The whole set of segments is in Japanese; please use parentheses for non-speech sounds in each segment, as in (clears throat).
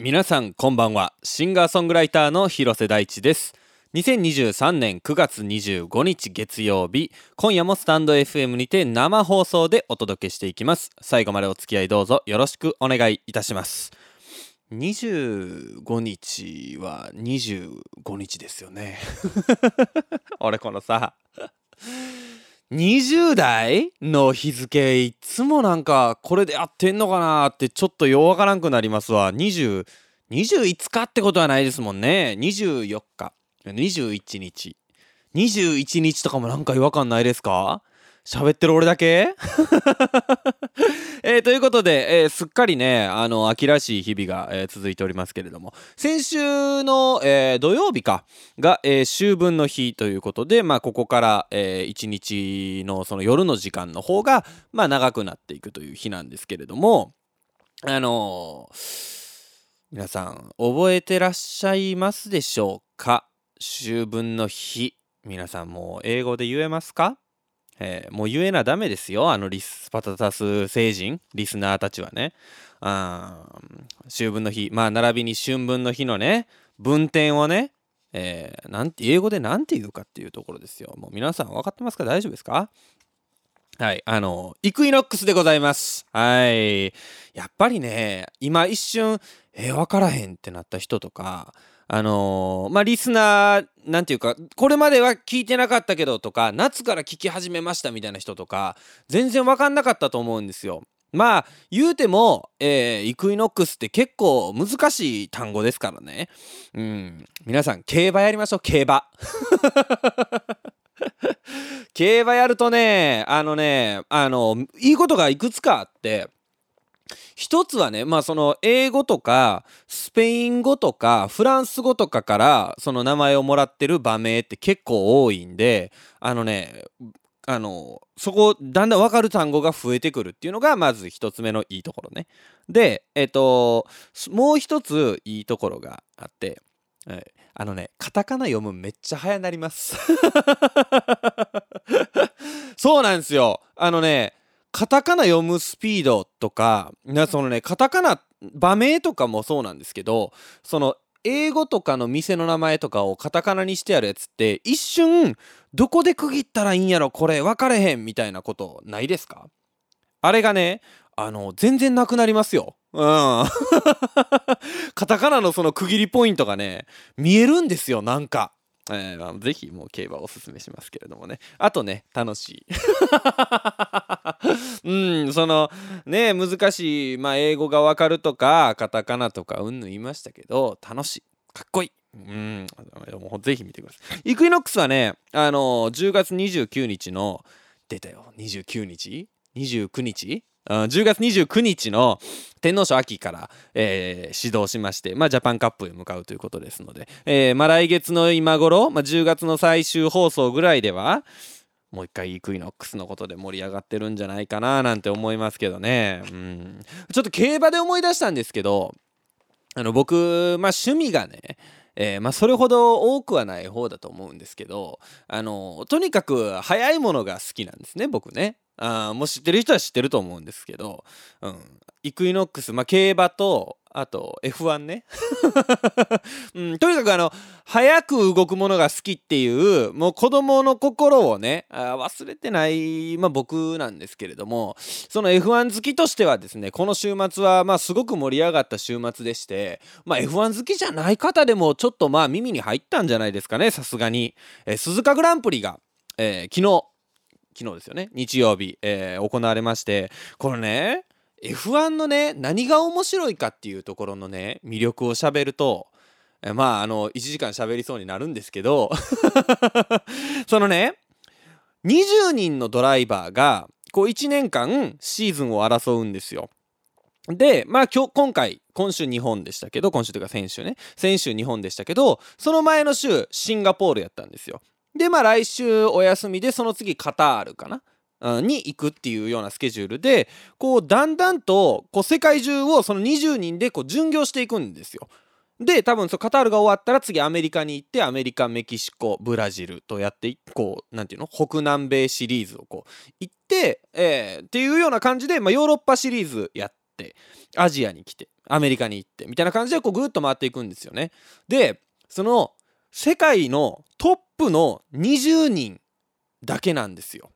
皆さんこんばんは。シンガーソングライターの広瀬大地です。2023年9月25日月曜日今夜もスタンド FM にて生放送でお届けしていきます。最後までお付き合いどうぞよろしくお願いいたします。25日は25日ですよね。(laughs) 俺このさ。20代の日付いつもなんかこれでやってんのかなってちょっとようわからんくなりますわ。20 25日ってことはないですもんね。24日。21日。21日とかもなんか違和感ないですか？喋ってる俺だけ？(laughs) えー、ということで、えー、すっかりね、あの、秋らしい日々が、えー、続いておりますけれども、先週の、え土曜日か、が、え秋分の日ということで、まあ、ここから、えー、一日のその夜の時間の方が、まあ、長くなっていくという日なんですけれども、あの皆さん、覚えてらっしゃいますでしょうか？秋分の日。皆さんもう英語で言えますか？えー、もう言えなダメですよ。あのリスパタタス星人、リスナーたちはね。あ秋分の日、まあ、並びに春分の日のね、文典をね、えー、なんて、英語で何て言うかっていうところですよ。もう皆さん分かってますか？大丈夫ですか？はい、あの、イクイノックスでございます。はい。やっぱりね、今一瞬、えー、分からへんってなった人とか、あのー、まあ、リスナー、なんていうか、これまでは聞いてなかったけどとか、夏から聞き始めましたみたいな人とか、全然わかんなかったと思うんですよ。まあ、言うても、えー、イクイノックスって結構難しい単語ですからね。うん。皆さん、競馬やりましょう、競馬。(laughs) 競馬やるとね、あのね、あの、いいことがいくつかあって、一つはね、まあその英語とかスペイン語とかフランス語とかからその名前をもらってる場名って結構多いんで、あのね、あの、そこだんだん分かる単語が増えてくるっていうのがまず一つ目のいいところね。で、えっと、もう一ついいところがあって、はい、あのね、カタカナ読むめっちゃ早なります。(laughs) そうなんですよ。あのね、カタカナ読むスピードとか、そのね、カタカナ、場名とかもそうなんですけど、その、英語とかの店の名前とかをカタカナにしてあるやつって一瞬どこで区切ったらいいんやろこれ分かれへんみたいなことないですか？あれがねあの全然なくなりますよ。うん。(laughs) カタカナのその区切りポイントがね見えるんですよなんか。えー、ぜひもう競馬おすすめしますけれどもね。あとね、楽しい。(laughs) うん、そのね、難しい、まあ、英語がわかるとか、カタカナとか、うんぬん言いましたけど、楽しい。かっこいい。うん、もうぜひ見てください。イクイノックスはね、あの10月29日の、出たよ、29日 ?29 日？10月29日の天皇賞秋から、えー、始動しまして、まあ、ジャパンカップへ向かうということですので、えー、まあ、来月の今頃、まあ、10月の最終放送ぐらいではもう一回イクイノックスのことで盛り上がってるんじゃないかななんて思いますけどね、うん、ちょっと競馬で思い出したんですけどあの僕、まあ、趣味がねえー、まあ、それほど多くはない方だと思うんですけどあのとにかく速いものが好きなんですね僕ね。あもう知ってる人は知ってると思うんですけど、うん、イクイノックス、まあ、競馬とあと F1 ね、(laughs) うん、とにかくあの早く動くものが好きっていうもう子供の心をねあ忘れてない、まあ、僕なんですけれどもその F1 好きとしてはですねこの週末はまあすごく盛り上がった週末でして、まあ、F1 好きじゃない方でもちょっとまあ耳に入ったんじゃないですかねさすがに、えー、鈴鹿グランプリが、えー、昨日昨日ですよね日曜日、えー、行われましてこのね F1 のね何が面白いかっていうところのね魅力をしゃべるとまああの1時間喋りそうになるんですけど (laughs) そのね20人のドライバーがこう1年間シーズンを争うんですよ。で、まあ今日、今回、今週日本でしたけど、今週というか先週ね、先週日本でしたけど、その前の週、シンガポールやったんですよ。で、まあ来週お休みで、その次カタールかな？に行くっていうようなスケジュールでこうだんだんとこう世界中をその20人でこう巡業していくんですよ。で多分そカタールが終わったら次アメリカに行ってアメリカメキシコブラジルとやってこうなんていうの？北南米シリーズをこう行って、えー、っていうような感じで、まあ、ヨーロッパシリーズやってアジアに来てアメリカに行ってみたいな感じでこうぐっと回っていくんですよね。でその世界のトップの20人だけなんですよ。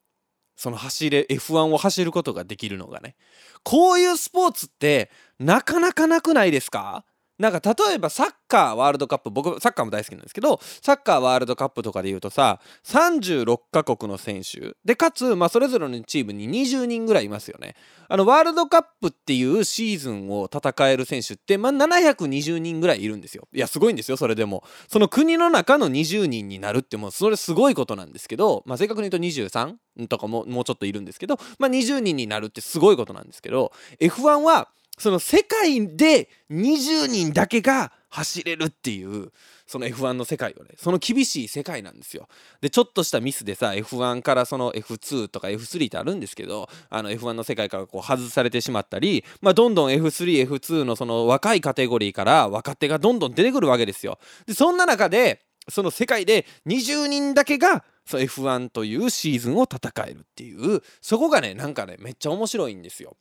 その走れ F1 を走ることができるのがね。こういうスポーツってなかなかなくないですか？なんか例えばサッカーワールドカップ僕サッカーも大好きなんですけどサッカーワールドカップとかで言うとさ36カ国の選手でかつ、まあ、それぞれのチームに20人ぐらいいますよね。あのワールドカップっていうシーズンを戦える選手って、まあ、720人ぐらいいるんですよ。いやすごいんですよそれでも。その国の中の20人になるってもうそれすごいことなんですけど、まあ、正確に言うと23とかももうちょっといるんですけど、まあ、20人になるってすごいことなんですけど F1 はその世界で20人だけが走れるっていうその F1 の世界をね。その厳しい世界なんですよ。でちょっとしたミスでさ F1 からその F2 とか F3 ってあるんですけどあの F1 の世界からこう外されてしまったり、まあ、どんどん F3F2 のその若いカテゴリーから若手がどんどん出てくるわけですよ。でそんな中でその世界で20人だけが F1 というシーズンを戦えるっていうそこがねなんかねめっちゃ面白いんですよ。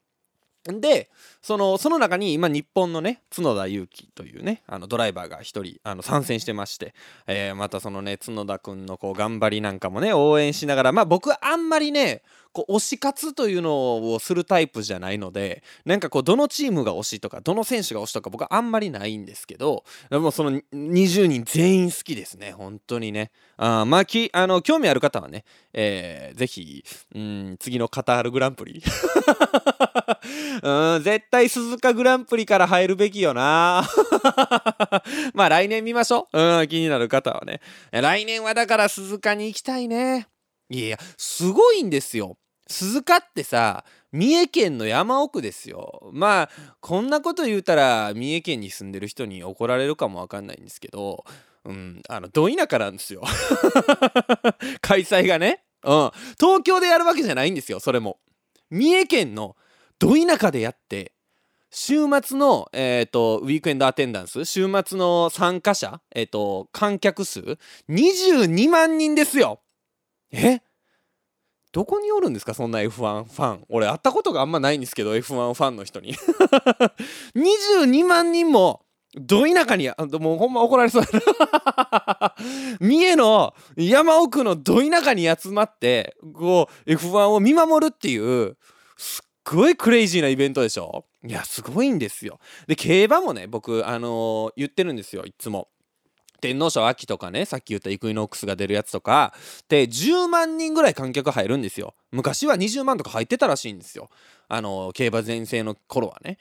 でそのその中に今日本のね角田裕樹というねあのドライバーが1人あの参戦してまして、えー、またそのね角田君のこう頑張りなんかもね応援しながらまあ僕あんまりねこう推し活というのをするタイプじゃないのでなんかこうどのチームが推しとかどの選手が推しとか僕はあんまりないんですけどでもその20人全員好きですね本当にね。あまあきあの興味ある方はね、えー、ぜひうん次のカタールグランプリ。(laughs) うん絶対鈴鹿グランプリから入るべきよな。(laughs) まあ来年見ましょう。うん気になる方はね。来年はだから鈴鹿に行きたいね。いやすごいんですよ。鈴鹿ってさ三重県の山奥ですよ。まあこんなこと言うたら三重県に住んでる人に怒られるかもわかんないんですけどうんあのど田舎なんですよ。(laughs) 開催がね。うん。東京でやるわけじゃないんですよそれも。三重県のど田舎でやって週末の、えーと、ウィークエンドアテンダンス週末の参加者、えーと観客数22万人ですよ。え？どこにおるんですかそんな F1 ファン。俺会ったことがあんまないんですけど F1 ファンの人に。(laughs) 22万人もど田舎にもうほんま怒られそうだな。(laughs) 三重の山奥のど田舎に集まってこう F1 を見守るっていうごいクレイジーなイベントでしょ？いやすごいんですよ。で競馬もね僕あのー、言ってるんですよいつも。天皇賞秋とかねさっき言ったイクイノックスが出るやつとか。で10万人ぐらい観客入るんですよ。昔は20万とか入ってたらしいんですよ。あの競馬全盛の頃はね。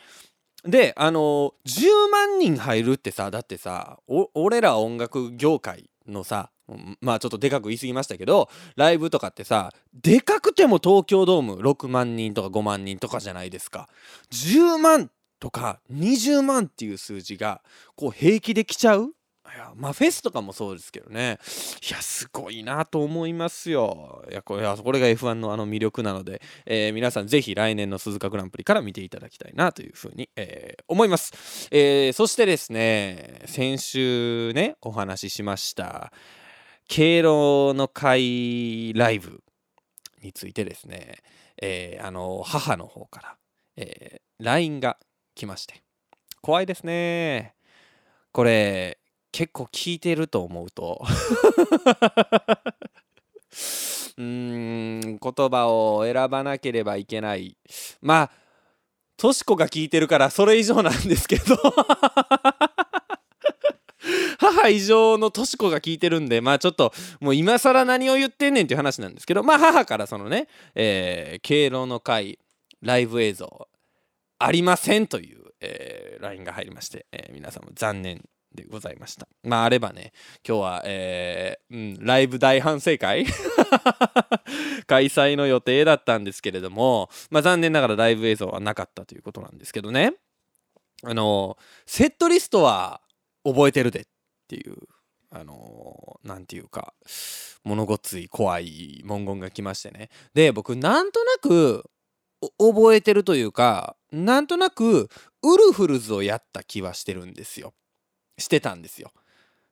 であの10万人入るってさだってさ俺ら音楽業界のさまあちょっとでかく言い過ぎましたけどライブとかってさでかくても東京ドーム6万人とか5万人とかじゃないですか。10万とか20万っていう数字がこう平気で来ちゃう？いやまあフェスとかもそうですけどね。いやすごいなと思いますよ。いやこれが F1 のあの魅力なので、えー、皆さんぜひ来年の鈴鹿グランプリから見ていただきたいなというふうに、えー、思います、えー、そしてですね先週ねお話ししました。敬老の会ライブについてですね、えー、あの母の方から、えー、LINE が来まして。怖いですね。これ結構聞いてると思うと。(laughs) うーん言葉を選ばなければいけない。まあとしこが聞いてるからそれ以上なんですけど。母以上のとしこが聞いてるんでまあちょっともう今更何を言ってんねんっていう話なんですけどまあ母からそのね、えー、敬老の会ライブ映像ありませんという、えー、LINE が入りまして、えー、皆さんも残念でございました。まああればね、今日は、えー、うん、ライブ大反省会 (laughs) 開催の予定だったんですけれども、まあ残念ながらライブ映像はなかったということなんですけどね、あの、セットリストは覚えてるでっていう、あの、何、ーて言うか、物ごつい怖い文言が来ましてね。で、僕なんとなく覚えてるというか、なんとなくウルフルズをやった気はしてるんですよ。してたんですよ。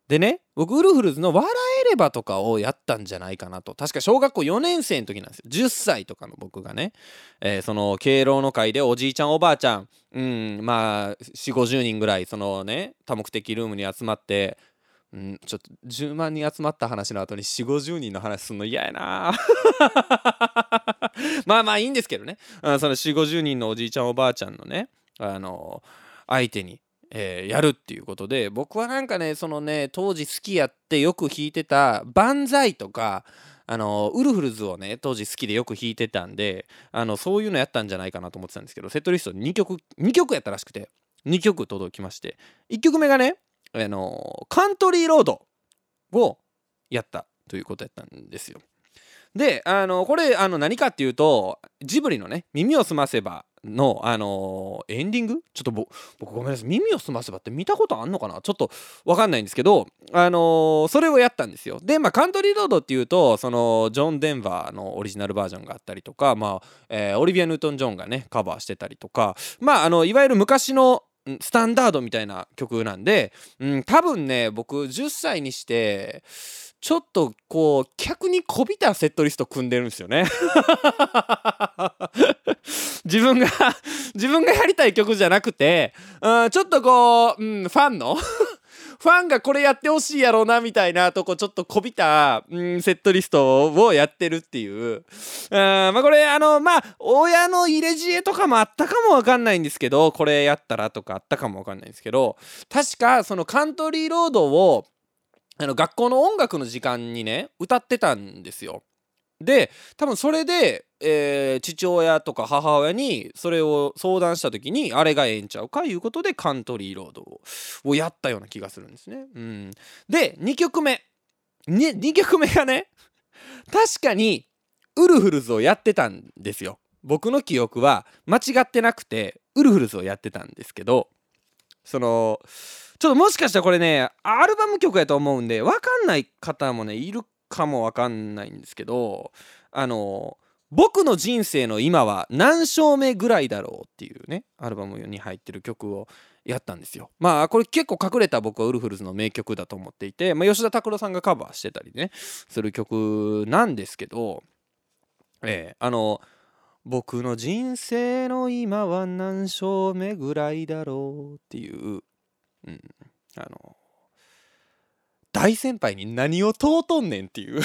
でね僕ウルフルズの「笑れば」とかをやったんじゃないかなと。確か小学校4年生の時なんですよ。10歳とかの僕がね、えー、その敬老の会でおじいちゃんおばあちゃん。うんまあ4 5 0人ぐらいそのね多目的ルームに集まって。うん、ちょっと10万人集まった話の後に4 5 0人の話すんの嫌やな。(laughs) まあまあいいんですけどね、うん、その4 5 0人のおじいちゃんおばあちゃんのねあの相手にえー、やるっていうことで僕はなんかねそのね当時好きやってよく弾いてた「万歳」とかあのウルフルズをね当時好きでよく弾いてたんであのそういうのやったんじゃないかなと思ってたんですけどセットリスト2曲2曲やったらしくて2曲届きまして1曲目がねあのカントリーロードをやったということやったんですよ。であのこれあの何かっていうとジブリのね「耳をすませば」の、あのー、エンディング？ちょっと僕ごめんなさい。耳を澄ませばって見たことあんのかな？ちょっとわかんないんですけど、あのー、それをやったんですよ。でまあカントリーロードっていうとそのジョン・デンバーのオリジナルバージョンがあったりとかまあ、えー、オリビア・ヌートン・ジョンがねカバーしてたりとかまああのいわゆる昔のスタンダードみたいな曲なんで、うん、多分ね僕10歳にしてちょっとこう客にこびたセットリスト組んでるんですよね (laughs) 自分が自分がやりたい曲じゃなくて、うん、ちょっとこう、うん、ファンの (laughs) ファンがこれやってほしいやろうなみたいなとこちょっとこびた、うん、セットリストをやってるっていう。うん、まあこれあのまあ親の入れ知恵とかもあったかもわかんないんですけどこれやったらとかあったかもわかんないんですけど確かそのカントリーロードをあの学校の音楽の時間にね歌ってたんですよ。で多分それで、えー、父親とか母親にそれを相談した時にあれがええんちゃうかいうことでカントリーロードをやったような気がするんですね。うん、で2曲目、ね、2曲目がね (laughs) 確かにウルフルズをやってたんですよ。僕の記憶は間違ってなくてウルフルズをやってたんですけどそのちょっともしかしたらこれねアルバム曲やと思うんで分かんない方もねいるかもわかんないんですけどあの僕の人生の今は何章目ぐらいだろうっていうねアルバムに入ってる曲をやったんですよ。まあこれ結構隠れた僕はウルフルズの名曲だと思っていて、まあ、吉田拓郎さんがカバーしてたりねする曲なんですけどえー、あの僕の人生の今は何章目ぐらいだろうっていう、うん、あの大先輩に何を問うとんねんっていう。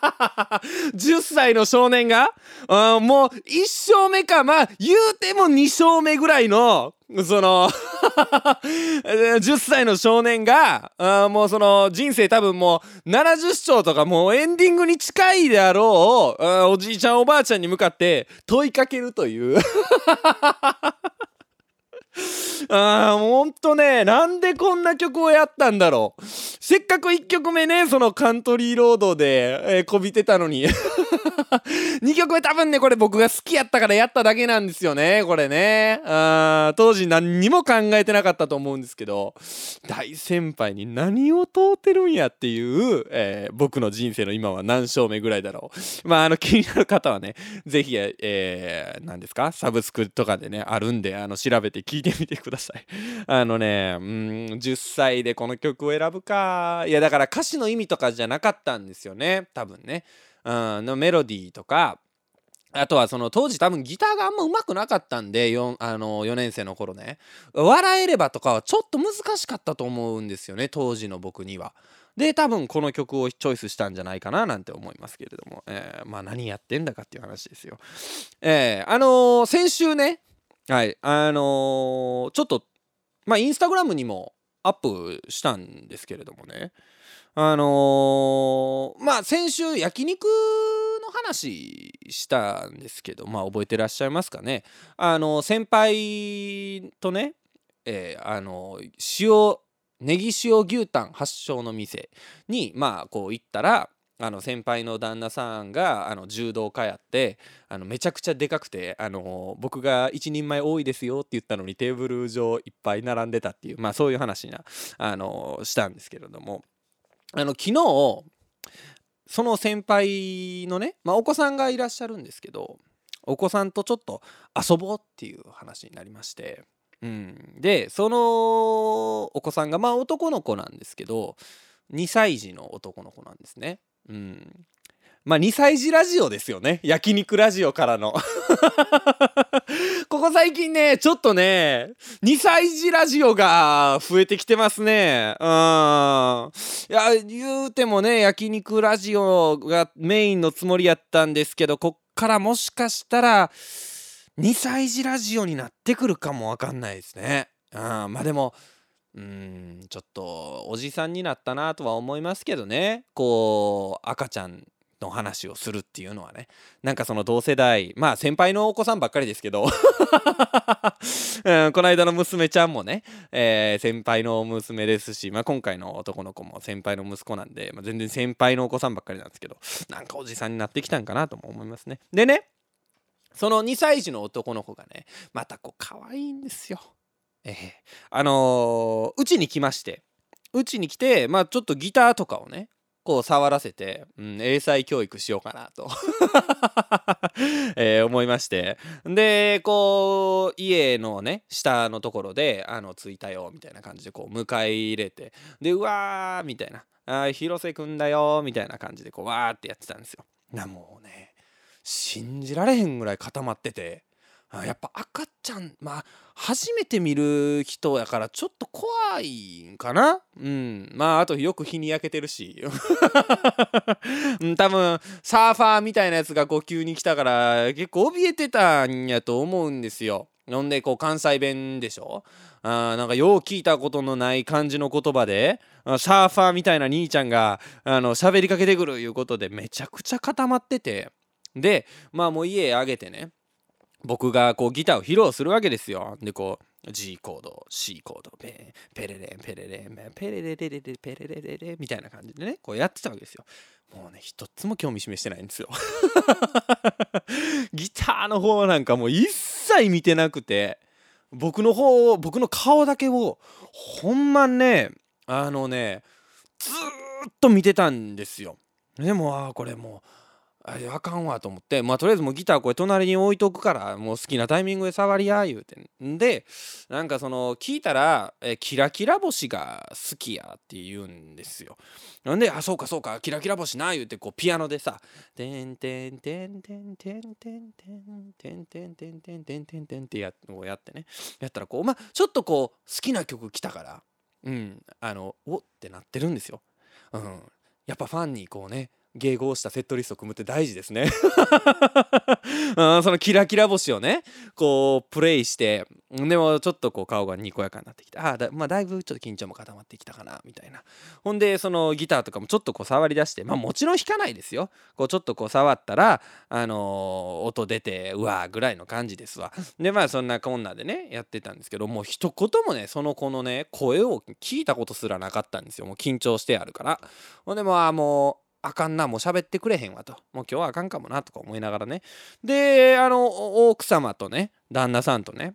(laughs) 10歳の少年が？もう1勝目か。まあ言うても2勝目ぐらいのその (laughs) 10歳の少年がもうその人生多分もう70勝とかもうエンディングに近いであろうおじいちゃんおばあちゃんに向かって問いかけるという。(laughs) ああ、ほんとね、なんでこんな曲をやったんだろう。せっかく1曲目ね、そのカントリーロードで、えー、こびてたのに。(laughs) 2曲目多分ね、これ僕が好きやったからやっただけなんですよね、これね。あ当時何にも考えてなかったと思うんですけど、大先輩に何を問うてるんやっていう、えー、僕の人生の今は何勝目ぐらいだろう。まあ、あの、気になる方はね、ぜひ、えー、何ですか？サブスクとかでね、あるんで、あの、調べて聞いてみてください。(laughs) あのね、うん、10歳でこの曲を選ぶか。いや、だから歌詞の意味とかじゃなかったんですよね、多分ね。うん、のメロディーとか、あとはその当時多分ギターがあんま上手くなかったんで 4, あの4年生の頃ね「笑えれば」とかはちょっと難しかったと思うんですよね当時の僕には。で多分この曲をチョイスしたんじゃないかななんて思いますけれども、えー、まあ何やってんだかっていう話ですよ。えー、あのー、先週ねはい。あのー、ちょっとまあインスタグラムにもアップしたんですけれどもね。あのー、まあ先週焼肉の話したんですけどまあ覚えてらっしゃいますかね。あの先輩とね、えー、あの塩ネギ塩牛タン発祥の店にまあこう行ったらあの先輩の旦那さんがあの柔道家やってあのめちゃくちゃでかくてあの僕が一人前多いですよって言ったのにテーブル上いっぱい並んでたっていうまあそういう話なあのしたんですけれども。あの昨日その先輩のね、まあ、お子さんがいらっしゃるんですけどお子さんとちょっと遊ぼうっていう話になりまして。うん、でそのお子さんがまあ男の子なんですけど2歳児の男の子なんですね。うん、まあ2歳児ラジオですよね。焼肉ラジオからの。(laughs) ここ最近ねちょっとね2歳児ラジオが増えてきてますね。うん。いや言うてもね焼肉ラジオがメインのつもりやったんですけどこっからもしかしたら2歳児ラジオになってくるかもわかんないですね。うん。まあでもうんちょっとおじさんになったなとは思いますけどね。こう赤ちゃんの話をするっていうのはね。なんかその同世代まあ先輩のお子さんばっかりですけど、(laughs) うん、この間の娘ちゃんもね、えー、先輩の娘ですし、まあ、今回の男の子も先輩の息子なんで、まあ、全然先輩のお子さんばっかりなんですけどなんかおじさんになってきたんかなとも思いますね。でねその2歳児の男の子がねまたこう可愛いんですよ。えー、あのう、ちに来まして。うちに来てまあちょっとギターとかをねこう触らせて、うん、英才教育しようかなと。(laughs) えー、思いまして。でこう家のね下のところで「あの着いたよ」みたいな感じでこう迎え入れて。でうわーみたいな「あ広瀬くんだよ」みたいな感じでこうわーってやってたんですよ。なもうね信じられへんぐらい固まってて。やっぱ赤ちゃんまあ初めて見る人やからちょっと怖いんかな？うん。まああとよく日に焼けてるし。(laughs) 多分サーファーみたいなやつがこう急に来たから結構怯えてたんやと思うんですよ。ほんでこう関西弁でしょ？あなんかよう聞いたことのない感じの言葉でサーファーみたいな兄ちゃんがあの喋りかけてくるいうことでめちゃくちゃ固まってて。でまあもう家上げてね。僕がこうギターを披露するわけですよ。でこう G コード C コードペペレレンペレレンペレレレレレペレレレレみたいな感じでねこうやってたわけですよ。もうね一つも興味示してないんですよ。(laughs) ギターの方なんかもう一切見てなくて僕の方を僕の顔だけをほんまねあのねずっと見てたんですよ。でもあこれもうああかんわと思って。まあとりあえずもうギターこれ隣に置いとくからもう好きなタイミングで触りや言うてん。でなんかその聞いたらえキラキラ星が好きやって言うんですよ。なんであそうかそうかキラキラ星な言うてこうピアノでさ「てんてんてんてんてんてんてんてんてんてんてんてんてんてん」ってややってねやったらこうまあちょっとこう好きな曲来たからうんあのおってなってるんですようんやっぱファンにこうね迎合したセットリスト組むって大事ですね。(laughs) うん、そのキラキラ星をねこうプレイしてでもちょっとこう顔がにこやかになってきてあだ,、まあ、だいぶちょっと緊張も固まってきたかなみたいな。ほんでそのギターとかもちょっとこう触り出してまあもちろん弾かないですよ。こうちょっとこう触ったらあのー、音出てうわーぐらいの感じですわ。でまあそんなこんなでねやってたんですけどもう一言もねその子のね声を聞いたことすらなかったんですよ。もう緊張してあるから。ほんでまあもうあかんなもう喋ってくれへんわと。もう今日はあかんかもなとか思いながらね。であの奥様とね旦那さんとね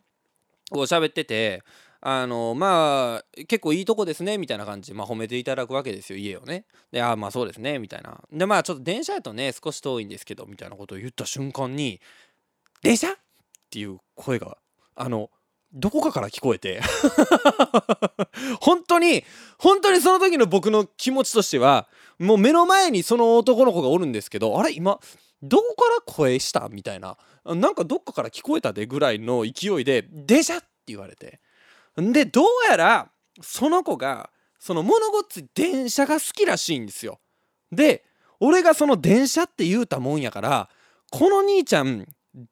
こう喋っててあのまあ結構いいとこですねみたいな感じで、まあ、褒めていただくわけですよ家をね。でああまあそうですねみたいな。でまあちょっと電車やとね少し遠いんですけどみたいなことを言った瞬間に「電車?」っていう声があのどこかから聞こえて。(laughs) 本当に本当にその時の僕の気持ちとしてはもう目の前にその男の子がおるんですけどあれ今どこから声したみたいななんかどっかから聞こえたでぐらいの勢いで「電車!」って言われてでどうやらその子がその物ごっつ電車が好きらしいんですよで俺がその電車って言うたもんやからこの兄ちゃん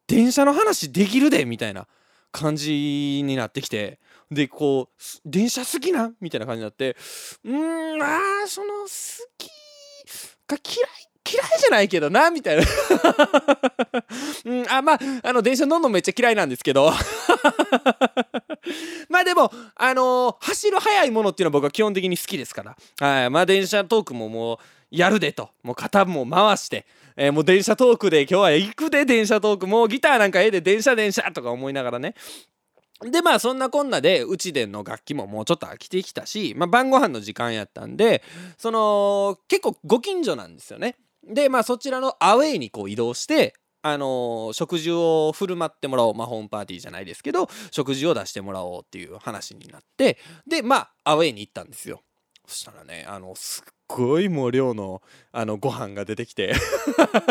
電車の話できるでみたいな感じになってきてでこう電車好きなみたいな感じになってうーんあーその好きが嫌い嫌いじゃないけどなみたいな。(laughs) うん、あまああの電車乗んのめっちゃ嫌いなんですけど。(laughs) まあでもあのー、走る速いものっていうのは僕は基本的に好きですから。はいまあ電車トークももうやるでと。もう肩も回して。えー、もう電車トークで今日は行くで電車トーク。もうギターなんかええで電車電車とか思いながらね。でまあそんなこんなでうちでの楽器ももうちょっと飽きてきたし、まあ、晩ご飯の時間やったんでその結構ご近所なんですよね。でまあそちらのアウェイにこう移動してあのー食事を振る舞ってもらおうまあホームパーティーじゃないですけど食事を出してもらおうっていう話になってでまあアウェイに行ったんですよそしたらねあのすっごいもう量のあのご飯が出てきて。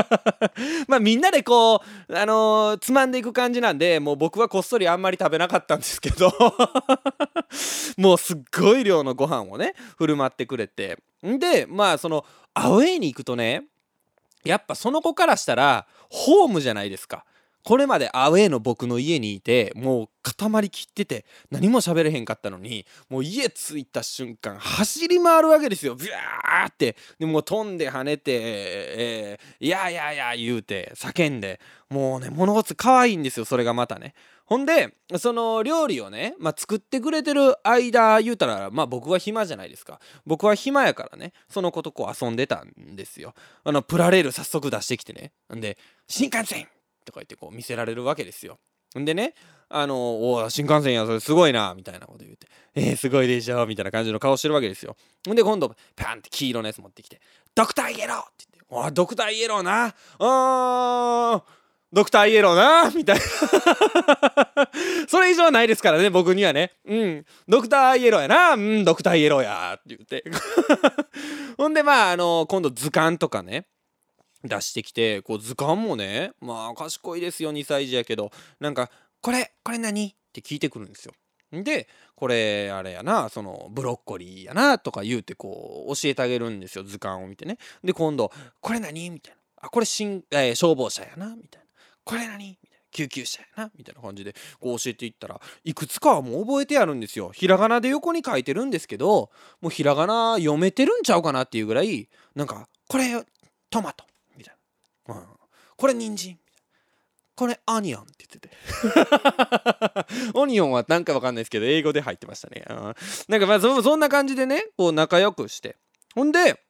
(laughs) まあみんなでこうあのーつまんでいく感じなんでもう僕はこっそりあんまり食べなかったんですけど。(laughs) もうすっごい量のご飯をね振る舞ってくれて。んでまあそのアウェイに行くとねやっぱその子からしたらホームじゃないですか。これまでアウェーの僕の家にいてもう固まりきってて何も喋れへんかったのにもう家着いた瞬間走り回るわけですよ。ビャーって。でもう飛んで跳ねて、えー、いやいやいや言うて叫んで。もうね物事可愛いんですよそれがまたね。ほんでその料理をね、まあ、作ってくれてる間言うたらまあ僕は暇じゃないですか。僕は暇やからねその子とこう遊んでたんですよ。あのプラレール早速出してきてね。んで新幹線とか言ってこう見せられるわけですよ。んでねあのお新幹線やそれすごいなみたいなこと言ってえー、すごいでしょみたいな感じの顔してるわけですよ。んで今度パンって黄色のやつ持ってきてドクターイエローって言っておドクターイエローなあードクターイエローなみたいな。(laughs) それ以上はないですからね僕にはね。うん。ドクターイエローやなうんドクターイエローやって言って。(laughs) ほんでまああの今度図鑑とかね出してきてこう図鑑もねまあ賢いですよ2歳児やけどなんか「これこれ何?」って聞いてくるんですよ。でこれあれやなそのブロッコリーやなとか言うてこう教えてあげるんですよ図鑑を見てね。で今度「これ何?」みたいな「あこれ新、えー消防車やな」みたいな「これ何?」みたいな「救急車やな」みたいな感じでこう教えていったらいくつかはもう覚えてやるんですよ。ひらがなで横に書いてるんですけどもうひらがな読めてるんちゃうかなっていうぐらいなんか「これトマト」。うん、これ人参。これオニオンって言ってて。(laughs) オニオンはなんかわかんないですけど英語で入ってましたね、うん、なんかまあそそんな感じでねこう仲良くして。ほんで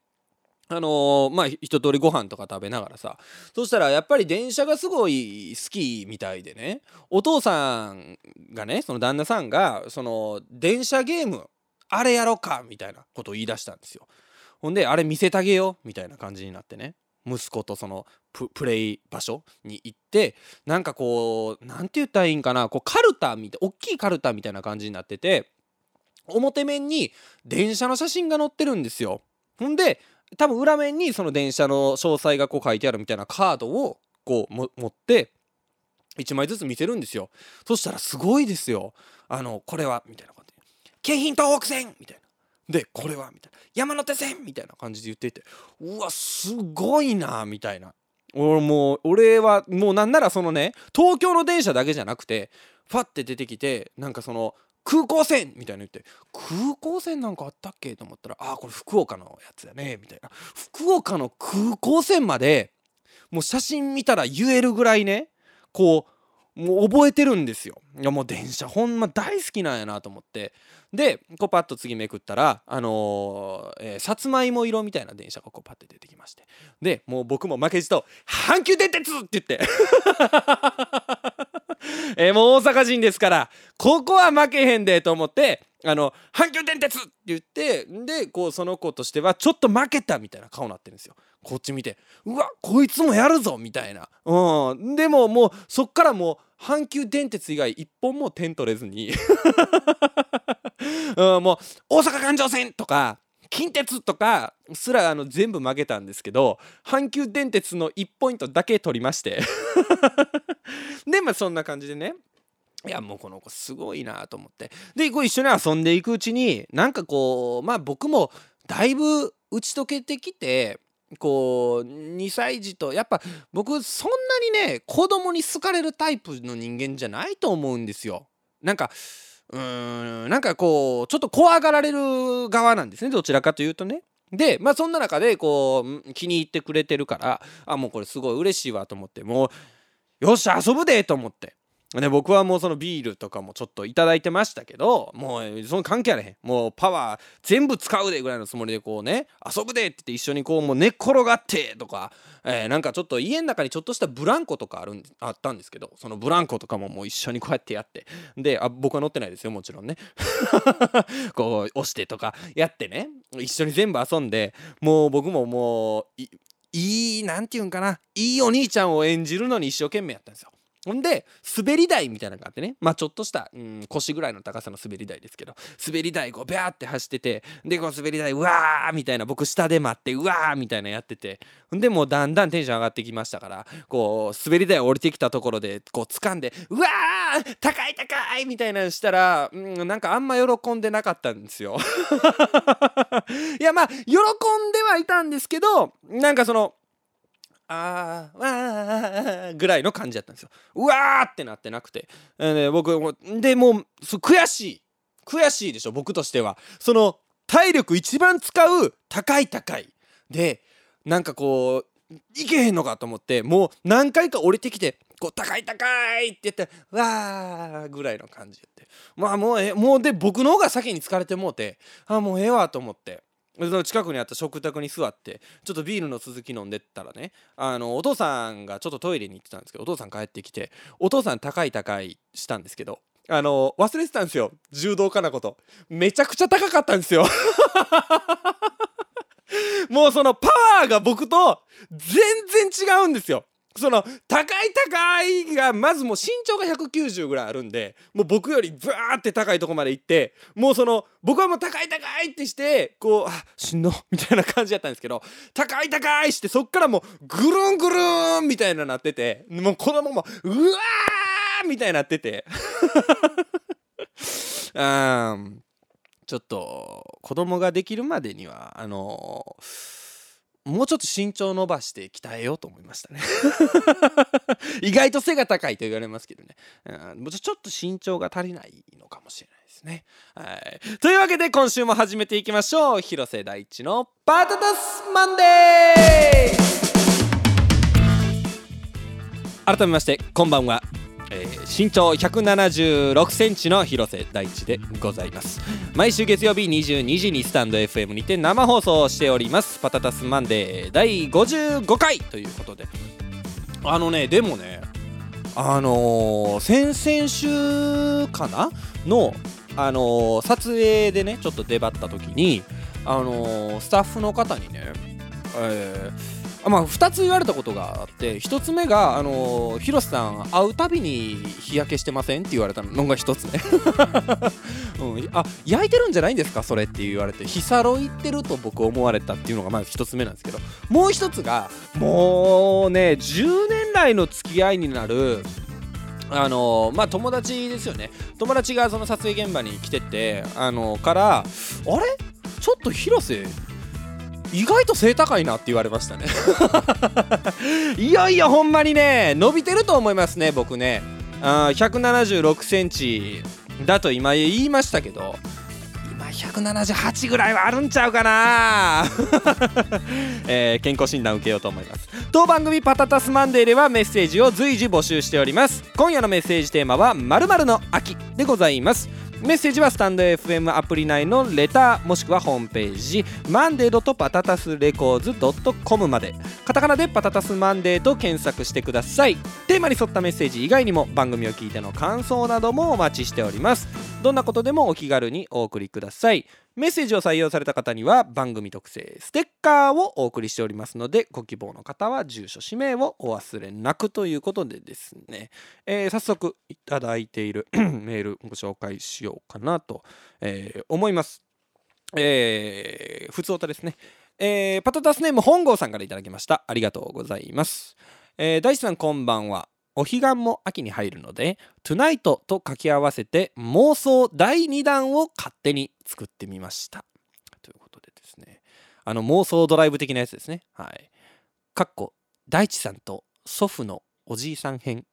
あのーまあ一通りご飯とか食べながらさ。そしたらやっぱり電車がすごい好きみたいでね。お父さんがねその旦那さんがその電車ゲームあれやろうかみたいなことを言い出したんですよ。ほんであれ見せてあげようみたいな感じになってね。息子とそのプレイ場所に行ってなんかこうなんて言ったらいいんかなこうカルタみたい大きいカルタみたいな感じになってて表面に電車の写真が載ってるんですよ。ほんで多分裏面にその電車の詳細がこう書いてあるみたいなカードをこう持って1枚ずつ見せるんですよ。そしたらすごいですよ。あのこれはみたいな感じで。京浜東北線みたいな。でこれはみたいな。山手線みたいな感じで言っていてうわすごいなみたいな。俺もう俺はもうなんならそのね東京の電車だけじゃなくてファって出てきてなんかその空港線みたいな言って空港線なんかあったっけ？と思ったらあーこれ福岡のやつやねみたいな。福岡の空港線までもう写真見たら言えるぐらいねこうもう覚えてるんですよ。いやもう電車ほんま大好きなんやなと思って。でこうパッと次めくったらあのーえーさつまいも色みたいな電車がこうパッて出てきまして。でもう僕も負けじと「阪急電鉄!」って言って。(laughs) えーもう大阪人ですからここは負けへんでと思ってあの阪急電鉄って言ってでこうその子としてはちょっと負けたみたいな顔になってるんですよ。こっち見てうわこいつもやるぞみたいな。うん。でももうそっからもう阪急電鉄以外一本も点取れずに。うん、もう大阪環状線とか近鉄とかすらあの全部負けたんですけど阪急電鉄の1ポイントだけ取りまして。(laughs) でまあそんな感じでね。いやもうこの子すごいなと思って。でこう一緒に遊んでいくうちになんかこうまあ僕もだいぶ打ち解けてきてこう2歳児とやっぱ僕そんなにね子供に好かれるタイプの人間じゃないと思うんですよ。なんかうんなんかこうちょっと怖がられる側なんですねどちらかというとね。でまあそんな中でこう気に入ってくれてるからあもうこれすごい嬉しいわと思ってもうよし遊ぶでと思って。で僕はもうそのビールとかもちょっといただいてましたけどもうその関係あれへん。もうパワー全部使うでぐらいのつもりでこうね遊ぶでって言って一緒にこうもう寝っ転がってとか、えなんかちょっと家の中にちょっとしたブランコとかあるんあったんですけどそのブランコとかももう一緒にこうやってやって。であ僕は乗ってないですよもちろんね。(laughs) こう押してとかやってね。一緒に全部遊んでもう僕ももういいいなんていうんかな。いいお兄ちゃんを演じるのに一生懸命やったんですよ。ほんで滑り台みたいなのがあってね。まあちょっとした、うん、腰ぐらいの高さの滑り台ですけど。滑り台こうビャーって走っててでこう滑り台うわーみたいな僕下で待ってうわーみたいなやってて。ほんでもうだんだんテンション上がってきましたからこう滑り台降りてきたところでこう掴んでうわー高い高いみたいなのしたら、うん、なんかあんま喜んでなかったんですよ。(laughs) いやまあ喜んではいたんですけどなんかそのあーわーぐらいの感じだったんですよ。うわーってなってなくて、えーね、僕でもう悔しい。悔しいでしょ僕としては。その体力一番使う高い高い。でなんかこういけへんのかと思ってもう何回か降りてきてこう高い高いって言ってわーぐらいの感じでまあもうえもうで僕の方が先に疲れてもうてあもうええわと思って。その近くにあった食卓に座ってちょっとビールの続き飲んでったらねあのお父さんがちょっとトイレに行ってたんですけどお父さん帰ってきてお父さん高い高いしたんですけどあの忘れてたんですよ。柔道家なこと。めちゃくちゃ高かったんですよ。(laughs) もうそのパワーが僕と全然違うんですよ。その高い高いがまずもう身長が190ぐらいあるんでもう僕よりブワーって高いとこまで行ってもうその僕はもう高い高いってしてこうあしんどみたいな感じやったんですけど高い高いしてそっからもうぐるんぐるんみたいななっててもう子供もうわーみたいになってて。(laughs) うんちょっと子供ができるまでにはあのーもうちょっと身長伸ばして鍛えようと思いましたね。(laughs) 意外と背が高いと言われますけどね、うん、もうちょっと身長が足りないのかもしれないですね。はい、というわけで今週も始めていきましょう。広瀬大地の「パタタスマンデー」改めましてこんばんは。えー、身長176センチの広瀬大地でございます。毎週月曜日22時にスタンド FM にて生放送しております。パタタスマンデー第55回ということで。あのねでもねあのー、先々週かな？のあのー、撮影でねちょっと出張った時にあのー、スタッフの方にねえーまあ、2つ言われたことがあって1つ目が、あのー、広瀬さん会うたびに日焼けしてませんって言われたの。が1つね、(laughs) うん、あ焼いてるんじゃないんですか？それって言われて。日サロ行ってると僕思われたっていうのがまず1つ目なんですけど。もう1つがもうね10年来の付き合いになるあの、まあ友達ですよね。友達がその撮影現場に来ててあの、からあれ？ちょっと広瀬意外と背高いなって言われましたね。(laughs) いやいやほんまにね伸びてると思いますね僕ね。あ176センチだと今言いましたけど今178ぐらいはあるんちゃうかな、(laughs) えー、健康診断受けようと思います。当番組パタタスマンデーではメッセージを随時募集しております。今夜のメッセージテーマは〇〇の秋でございます。メッセージはスタンド FM アプリ内のレターもしくはホームページ。マンデーとパタタスレコーズ .com まで。カタカナでパタタスマンデーと検索してください。テーマに沿ったメッセージ以外にも番組を聞いての感想などもお待ちしております。どんなことでもお気軽にお送りください。メッセージを採用された方には番組特製ステッカーをお送りしておりますのでご希望の方は住所氏名をお忘れなくということでですね、えー、早速いただいているメールご紹介しようかなと、えー、思います。えー、普通歌ですね。えー、パタタスネーム本郷さんからいただきました。ありがとうございます。えー、大地さんこんばんは。お彼岸も秋に入るので「Tonight」と掛け合わせて妄想第2弾を勝手に作ってみました。ということでですね。あの妄想ドライブ的なやつですね。はい。かっこ大地さんと祖父のおじいさん編。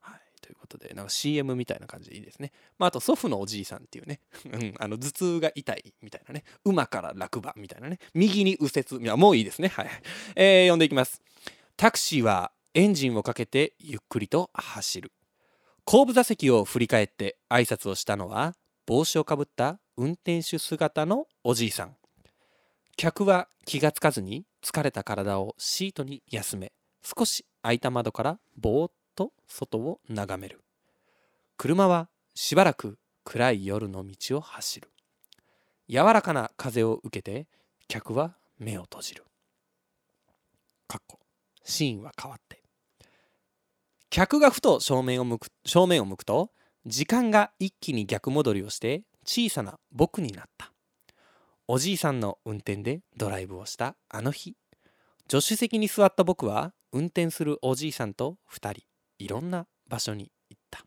はい。ということでなんか CM みたいな感じでいいですね。まああと祖父のおじいさんっていうね。(laughs) うん。あの頭痛が痛いみたいなね。馬から落馬みたいなね。右に右折。いやもういいですね。はい。えー、読んでいきます。タクシーはエンジンをかけてゆっくりと走る。後部座席を振り返って挨拶をしたのは帽子をかぶった運転手姿のおじいさん。客は気がつかずに疲れた体をシートに休め少し開いた窓からぼーっと外を眺める。車はしばらく暗い夜の道を走る。柔らかな風を受けて客は目を閉じる。かっこ。シーンは変わって。客がふと正面を向く正面を向くと時間が一気に逆戻りをして小さな僕になった。おじいさんの運転でドライブをしたあの日。助手席に座った僕は運転するおじいさんと2人いろんな場所に行った。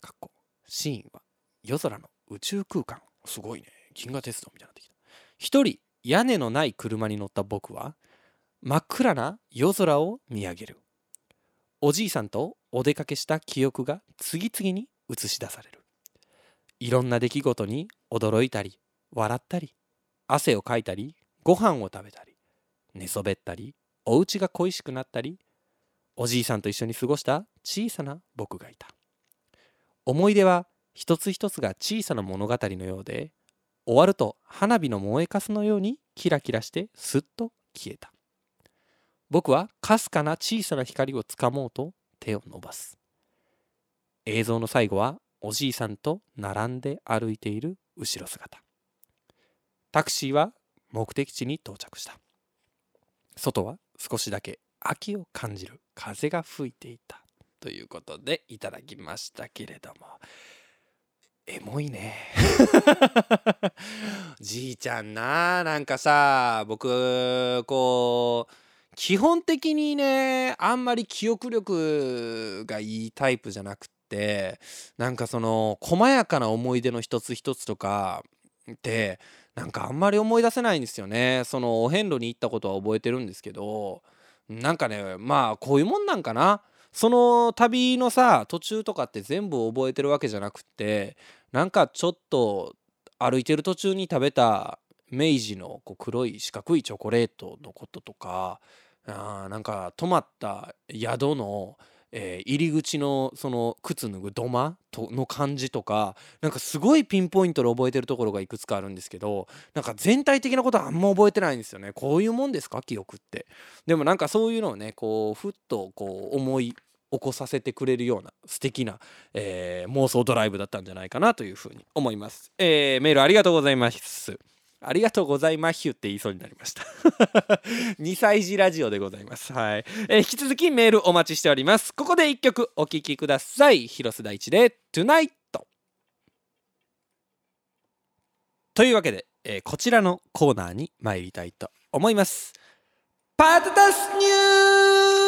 かっこシーンは夜空の宇宙空間。すごいね。銀河鉄道みたいになってきた。一人屋根のない車に乗った僕は真っ暗な夜空を見上げる。おじいさんとお出かけした記憶が次々に映し出される。いろんな出来事に驚いたり笑ったり汗をかいたりご飯を食べたり寝そべったりお家が恋しくなったりおじいさんと一緒に過ごした小さな僕がいた。思い出は一つ一つが小さな物語のようで終わると花火の燃えかすのようにキラキラしてすっと消えた。僕はかすかな小さな光をつかもうと手を伸ばす。映像の最後はおじいさんと並んで歩いている後ろ姿。タクシーは目的地に到着した。外は少しだけ秋を感じる風が吹いていたということでいただきましたけれども。エモいね。(laughs) (laughs) じいちゃんななんかさ僕こう基本的にねあんまり記憶力がいいタイプじゃなくってなんかその細やかな思い出の一つ一つとかってなんかあんまり思い出せないんですよね。そのお遍路に行ったことは覚えてるんですけどなんかねまあこういうもんなんかな。その旅のさ途中とかって全部覚えてるわけじゃなくってなんかちょっと歩いてる途中に食べた明治のこう黒い四角いチョコレートのこととかあなんか泊まった宿の、えー、入り口のその靴脱ぐ土間との感じとかなんかすごいピンポイントで覚えてるところがいくつかあるんですけどなんか全体的なことはあんま覚えてないんですよね。こういうもんですか？記憶って。でもなんかそういうのをねこうふっとこう思い起こさせてくれるような素敵な、えー、妄想ドライブだったんじゃないかなというふうに思います、えー、メールありがとうございます。ありがとうございますって言いそうになりました (laughs) 2歳児ラジオでございます。はい。えー、引き続きメールお待ちしております。ここで1曲お聴きください。広瀬大地で Tonight。というわけで、えー、こちらのコーナーに参りたいと思います。パタタスニュース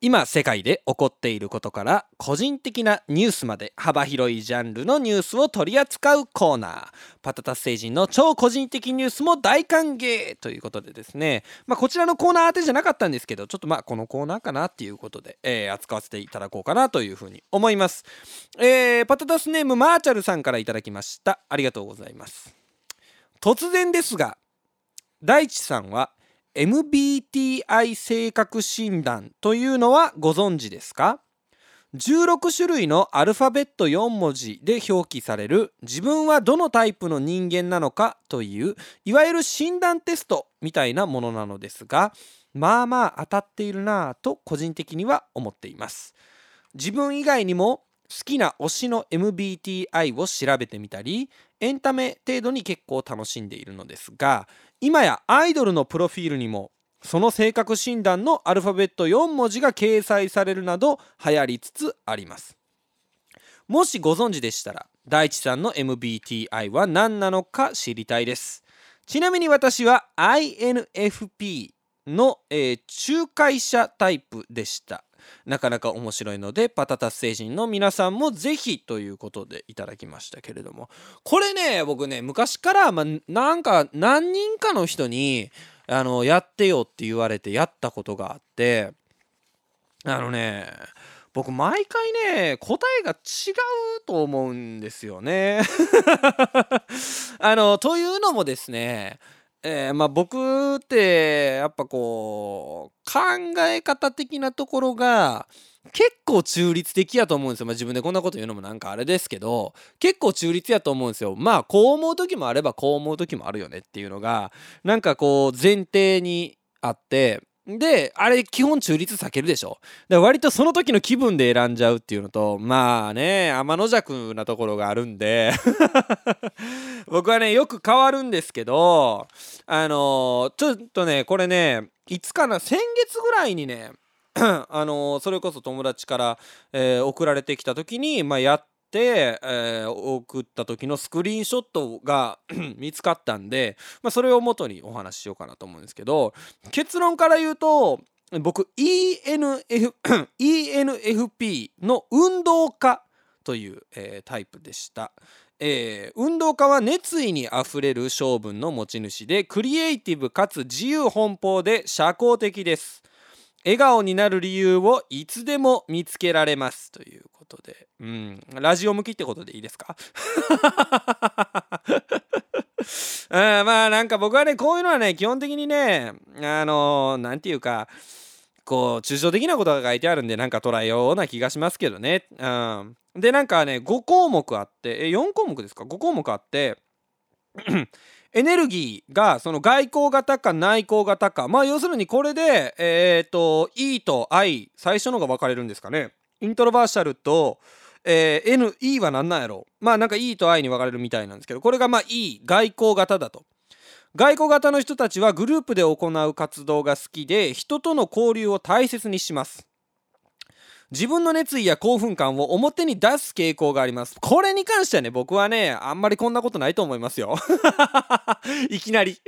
今世界で起こっていることから個人的なニュースまで幅広いジャンルのニュースを取り扱うコーナー。パタタス星人の超個人的ニュースも大歓迎ということでですね、まあ、こちらのコーナー当てじゃなかったんですけどちょっとまあこのコーナーかなっていうことで、えー、扱わせていただこうかなというふうに思います、えー、パタタスネームマーチャルさんからいただきました。ありがとうございます。突然ですが大地さんは MBTI 性格診断というのはご存知ですか？16種類のアルファベット4文字で表記される。自分はどのタイプの人間なのかといういわゆる診断テストみたいなものなのですがまあまあ当たっているなぁと個人的には思っています。自分以外にも好きな推しの MBTI を調べてみたりエンタメ程度に結構楽しんでいるのですが今やアイドルのプロフィールにもその性格診断のアルファベット4文字が掲載されるなど流行りつつあります。もしご存知でしたら大地さんの MBTI は何なのか知りたいです。ちなみに私は INFP の、えー、仲介者タイプでした。なかなか面白いのでパタタス星人の皆さんもぜひということでいただきましたけれども。これね僕ね昔から、まあ、なんか何人かの人にあのやってよって言われてやったことがあってあのね僕毎回ね答えが違うと思うんですよね。(laughs) あのというのもですねえー、まあ僕ってやっぱこう考え方的なところが結構中立的やと思うんですよ。まあ、自分でこんなこと言うのもなんかあれですけど結構中立やと思うんですよ。まあこう思う時もあればこう思う時もあるよねっていうのがなんかこう前提にあってであれ基本中立避けるでしょ。だ割とその時の気分で選んじゃうっていうのとまあね天の弱なところがあるんで。(laughs) 僕はねよく変わるんですけどあのー、ちょっとねこれねいつかな先月ぐらいにね (clears throat) あのー、それこそ友達から、えー、送られてきた時に、まあ、やっ、えー、送った時のスクリーンショットが (clears throat) 見つかったんで、まあ、それを元にお話ししようかなと思うんですけど結論から言うと僕 ENF ENFP (clears throat) の運動家という、えー、タイプでした。えー、運動家は熱意にあふれる性分の持ち主でクリエイティブかつ自由奔放で社交的です笑顔になる理由をいつでも見つけられますということで、うん、ラジオ向きってことでいいですか？あ (laughs) まあなんか僕はねこういうのはね基本的にねあの何、て言うかこう抽象的なことが書いてあるんでなんか捉えような気がしますけどね。うん、でなんかね5項目あってえ4項目ですか？5項目あってエネルギーがその外交型か内向型か。まあ要するにこれでえっ、ー、と E と I 最初のが分かれるんですかね。イントロバーシャルと、えー、NE は何なんやろ。まあなんか E と I に分かれるみたいなんですけどこれがまあ E 外交型だと。外交型の人たちはグループで行う活動が好きで人との交流を大切にします。自分の熱意や興奮感を表に出す傾向があります。これに関してはね、僕はね、あんまりこんなことないと思いますよ。(laughs) いきなり。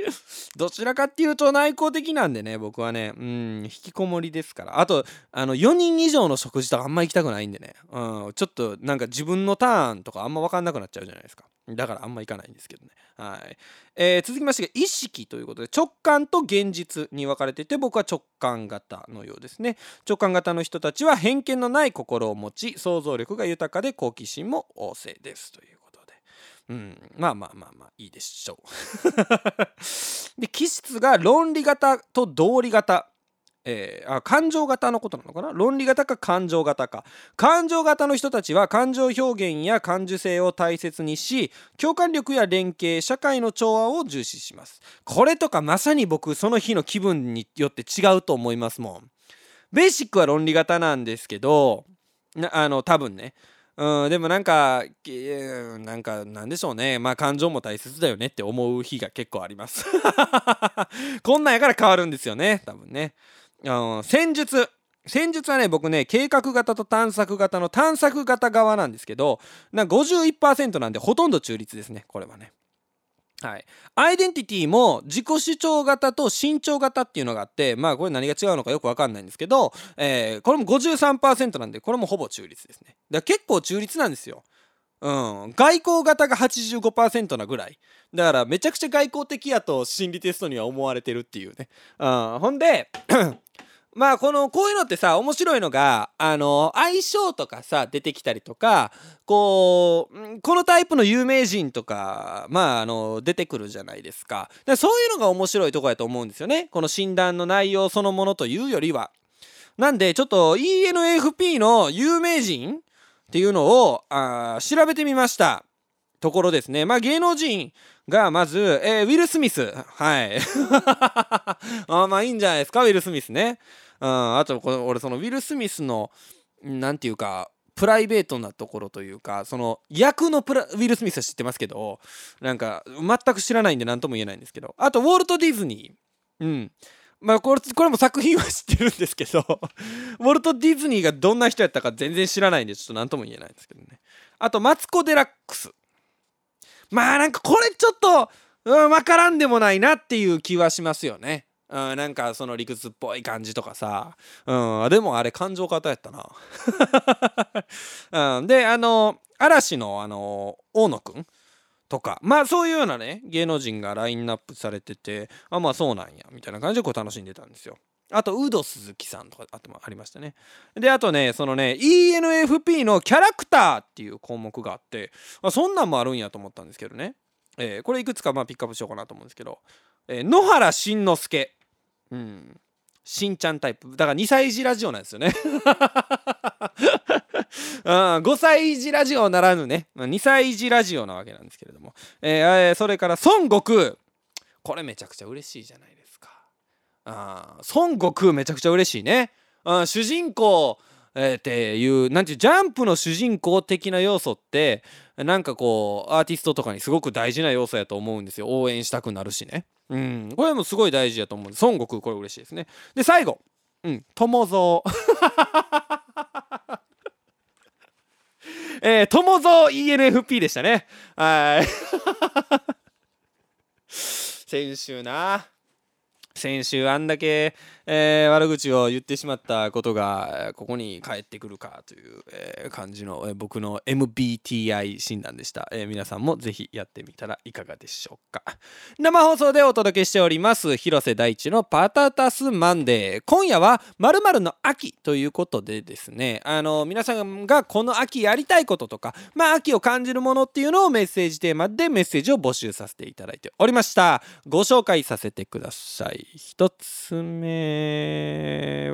どちらかっていうと内向的なんでね、僕はね、うん、引きこもりですから。あと、あの、4人以上の食事とかあんま行きたくないんでね、うん、ちょっとなんか自分のターンとかあんま分かんなくなっちゃうじゃないですか。だからあんま行かないんですけどね。はい。えー、続きましてが意識ということで直感と現実に分かれていて僕は直感型のようですね。直感型の人たちは偏見のない心を持ち想像力が豊かで好奇心も旺盛ですということで。うん、まあまあまあまあいいでしょう。(laughs) で気質が論理型と道理型えー、あ感情型のことなのかな？論理型か感情型か感情型の人たちは感情表現や感受性を大切にし共感力や連携社会の調和を重視しますこれとかまさに僕その日の気分によって違うと思いますもんベーシックは論理型なんですけどあの多分ねうん、でもなんか、なんか、なんでしょうね。まあ、感情も大切だよねって思う日が結構あります (laughs) こんなんやから変わるんですよね。多分ね。戦術。戦術はね僕ね計画型と探索型の探索型側なんですけどな51%なんでほとんど中立ですねこれはね。はい、アイデンティティも自己主張型と身長型っていうのがあってまあこれ何が違うのかよく分かんないんですけど、えー、これも53%なんでこれもほぼ中立ですね。だから結構中立なんですよ。うん、外交型が85%なぐらい。だからめちゃくちゃ外交的やと心理テストには思われてるっていうね、うん、ほんで (clears throat) まあこのこういうのってさ面白いのがあの相性とかさ出てきたりとかこうこのタイプの有名人とかまああの出てくるじゃないですか。かそういうのが面白いとこやと思うんですよね。この診断の内容そのものというよりは。なんでちょっと ENFP の有名人っていうのをあ調べてみました。ところですね。まあ芸能人がまず、えー、ウィル・スミスはい。(laughs) あまあいいんじゃないですか？ウィル・スミスね、うん、あとこれ俺そのウィル・スミスの何て言うかプライベートなところというかその役のプラウィル・スミスは知ってますけどなんか全く知らないんで何とも言えないんですけど。あとウォルト・ディズニーうん。まあこれこれも作品は知ってるんですけど (laughs) ウォルト・ディズニーがどんな人やったか全然知らないんでちょっと何とも言えないんですけどねあとマツコ・デラックスまあなんかこれちょっと、うん、分からんでもないなっていう気はしますよね。うん、なんかその理屈っぽい感じとかさ、うん、でもあれ感情型やったな。(laughs) うん、であの嵐のあの大野くんとかまあそういうようなね芸能人がラインナップされててあまあそうなんやみたいな感じでこう楽しんでたんですよ。あと、ウド鈴木さんとか、あともありましたね。で、あとね、そのね、ENFP のキャラクターっていう項目があって、あそんなんもあるんやと思ったんですけどね。えー、これいくつかまあピックアップしようかなと思うんですけど、えー、野原しんのすけ。うん。しんちゃんタイプ。だから2歳児ラジオなんですよね。(laughs) うん、5歳児ラジオならぬね、2歳児ラジオなわけなんですけれども。えー、それから孫悟空。これめちゃくちゃ嬉しいじゃないですか。あ孫悟空めちゃくちゃ嬉しいねあ主人公えー、っていうなんていうジャンプの主人公的な要素ってなんかこうアーティストとかにすごく大事な要素やと思うんですよ応援したくなるしねうん。これもすごい大事やと思う孫悟空これ嬉しいですね。で最後。うん。友蔵。(laughs) えー、友蔵 ENFP でしたね。はい。(laughs) 先週な。先週あんだけ、えー、悪口を言ってしまったことがここに返ってくるかという、えー、感じの、えー、僕の MBTI 診断でした、え皆さんもぜひやってみたらいかがでしょうか。生放送でお届けしております広瀬大地のパタタスマンデー。今夜は〇〇の秋ということでですねあの皆さんがこの秋やりたいこととかまあ秋を感じるものっていうのをメッセージテーマでメッセージを募集させていただいておりました。ご紹介させてください。1つ目。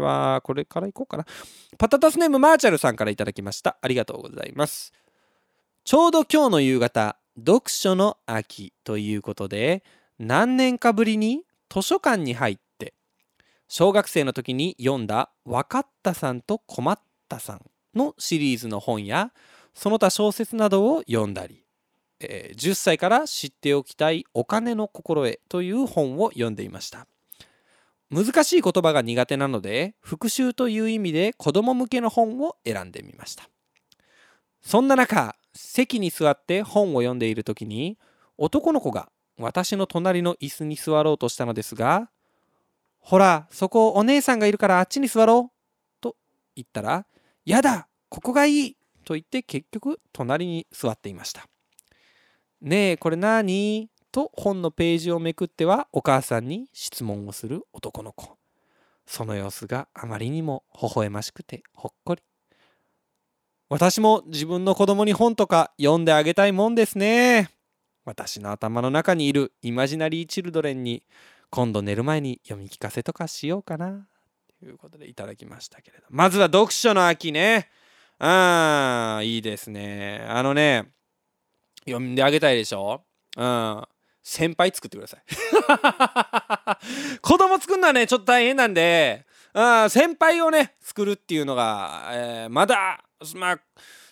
はこれからいこうかな。パタタスネームマーチャルさんからいただきました。ありがとうございます。ちょうど今日の夕方読書の秋ということで何年かぶりに図書館に入って小学生の時に読んだ「分かったさんと困ったさん」のシリーズの本やその他小説などを読んだり、えー、10歳から知っておきたいお金の心得という本を読んでいました。難しい言葉が苦手なので復習という意味で子供向けの本を選んでみましたそんな中席に座って本を読んでいる時に男の子が私の隣の椅子に座ろうとしたのですが「ほらそこお姉さんがいるからあっちに座ろう」と言ったら「やだここがいい」と言って結局隣に座っていました「ねえこれ何?」と本のページをめくってはお母さんに質問をする男の子。その様子があまりにも微笑ましくてほっこり。私も自分の子供に本とか読んであげたいもんですね。私の頭の中にいるイマジナリーチルドレンに今度寝る前に読み聞かせとかしようかな。ということでいただきましたけれどまずは読書の秋ね。ああいいですね。あのね読んであげたいでしょ？うん。先輩作ってください。(laughs) 子供作るのはねちょっと大変なんであ先輩をね作るっていうのが、えー、まだまあ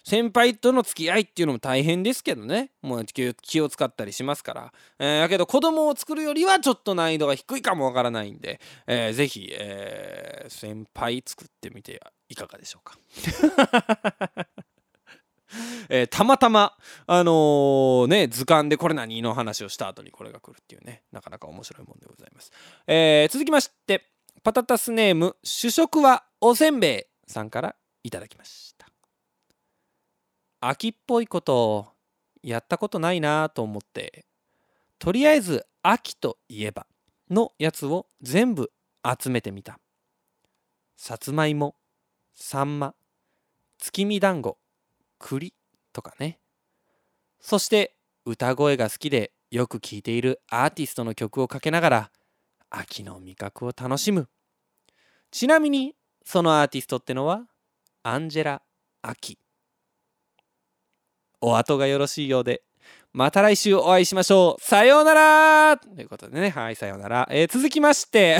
先輩との付き合いっていうのも大変ですけどね。もう気を使ったりしますから、えー、だけど子供を作るよりはちょっと難易度が低いかもわからないんで、えー、ぜひ、えー、先輩作ってみてはいかがでしょうか。(laughs) えー、たまたま、あのー、ね、図鑑でこれ何の話をした後にこれが来るっていうね、なかなか面白いもんでございます。えー、続きまして、パタタスネーム、主食はおせんべいさんからいただきました。秋っぽいことをやったことないなと思って、とりあえず秋といえばのやつを全部集めてみた。さつまいも、さんま、月見団子、栗とかね。そして歌声が好きでよく聴いているアーティストの曲をかけながら秋の味覚を楽しむ。ちなみにそのアーティストってのはアンジェラ・アキ。お後がよろしいようでまた来週お会いしましょう。さようなら！ということでね。はいさようなら、えー、続きまして。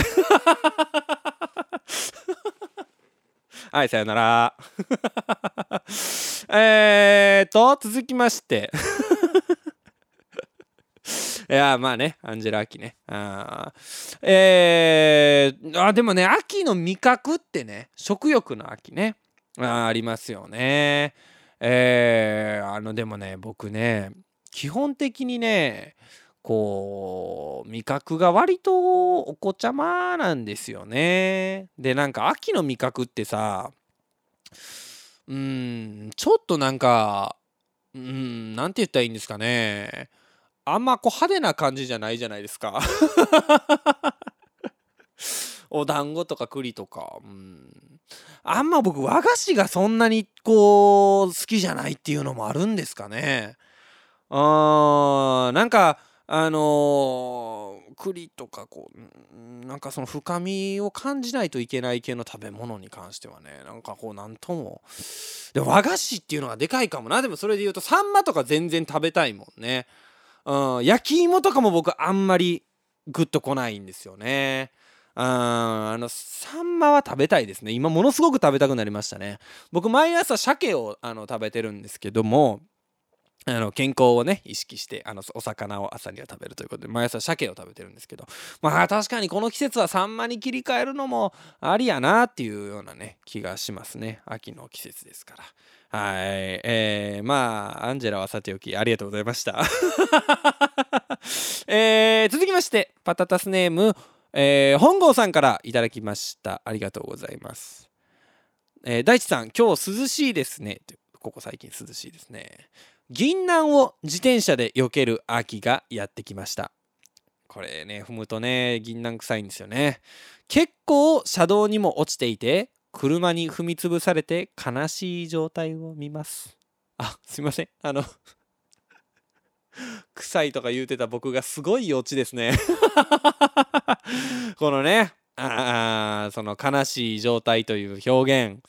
はい、さよなら。(laughs) えーと、続きまして。(laughs) いやまあねアンジェラ・アキね。あえー、あでもね秋の味覚ってね食欲の秋ねあありますよね。えー、あのでもね僕ね基本的にねこう味覚が割とお子ちゃまなんですよね。でなんか秋の味覚ってさうんちょっとなんかうんなんて言ったらいいんですかねあんまこう派手な感じじゃないじゃないですか。(laughs) お団子とか栗とかうんあんま僕和菓子がそんなにこう好きじゃないっていうのもあるんですかね。あーなんかあのー、栗とかこうなんかその深みを感じないといけない系の食べ物に関してはねなんかこうなんとも。で和菓子っていうのがでかいかもな。でもそれで言うとサンマとか全然食べたいもんね、うん、焼き芋とかも僕あんまりグッとこないんですよね。あのサンマは食べたいですね。今ものすごく食べたくなりましたね。僕毎朝鮭をあの食べてるんですけどもあの健康をね意識してあのお魚を朝には食べるということで毎朝鮭を食べてるんですけどまあ確かにこの季節はサンマに切り替えるのもありやなっていうようなね気がしますね。秋の季節ですから。はい。えー、まあアンジェラはさておきありがとうございました。(laughs) えー、続きましてパタタスネーム、えー、本郷さんからいただきました。ありがとうございます。えー、大地さん今日涼しいですね。ここ最近涼しいですね。銀杏を自転車で避ける秋がやってきました。これね踏むとね銀杏臭いんですよね。結構車道にも落ちていて車に踏み潰されて悲しい状態を見ます。あすいません。あの (laughs) 臭いとか言うてた僕がすごいオチですね。(laughs) このねあその悲しい状態という表現。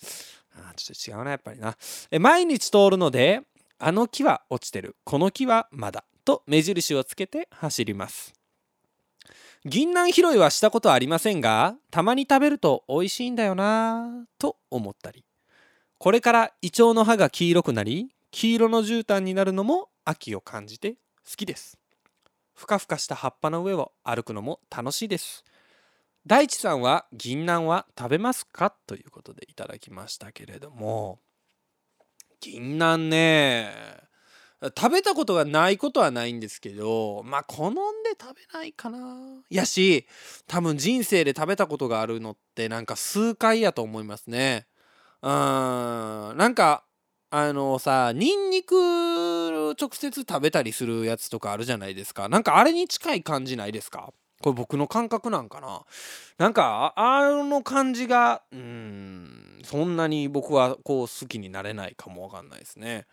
あちょっと違うなやっぱりな。え毎日通るのであの木は落ちてるこの木はまだと目印をつけて走ります銀杏拾いはしたことありませんがたまに食べると美味しいんだよなと思ったり。これからイチョウの葉が黄色くなり黄色の絨毯になるのも秋を感じて好きです。ふかふかした葉っぱの上を歩くのも楽しいです。大地さんは銀杏は食べますか？ということでいただきましたけれども。銀杏ね。食べたことがないことはないんですけどまあ好んで食べないかな。やし多分人生で食べたことがあるのってなんか数回やと思いますね。うん。なんかあのさニンニク直接食べたりするやつとかあるじゃないですか。なんかあれに近い感じないですか？これ僕の感覚なんかな？なんかあの感じがうんそんなに僕はこう好きになれないかもわかんないですね。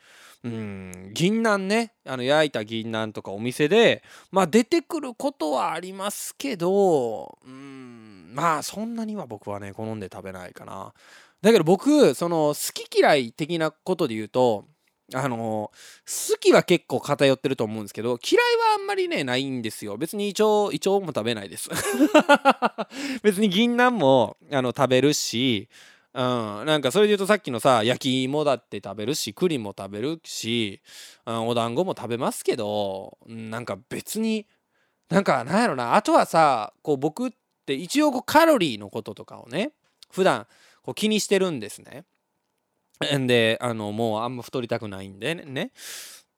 うん銀杏ねあの焼いた銀杏とかお店でまあ出てくることはありますけどうんまあそんなには僕はね好んで食べないかな。だけど僕その好き嫌い的なことで言うとあの好きは結構偏ってると思うんですけど嫌いはあんまりねないんですよ。別にイチョウイチョウも食べないです。(laughs) 別に銀杏もあの食べるしうん、なんかそれで言うとさっきのさ焼き芋だって食べるし栗も食べるし、うん、お団子も食べますけど、なんか別になんかなんやろな。あとはさこう僕って一応こうカロリーのこととかをね普段こう気にしてるんですね。(laughs) であのもうあんま太りたくないんでね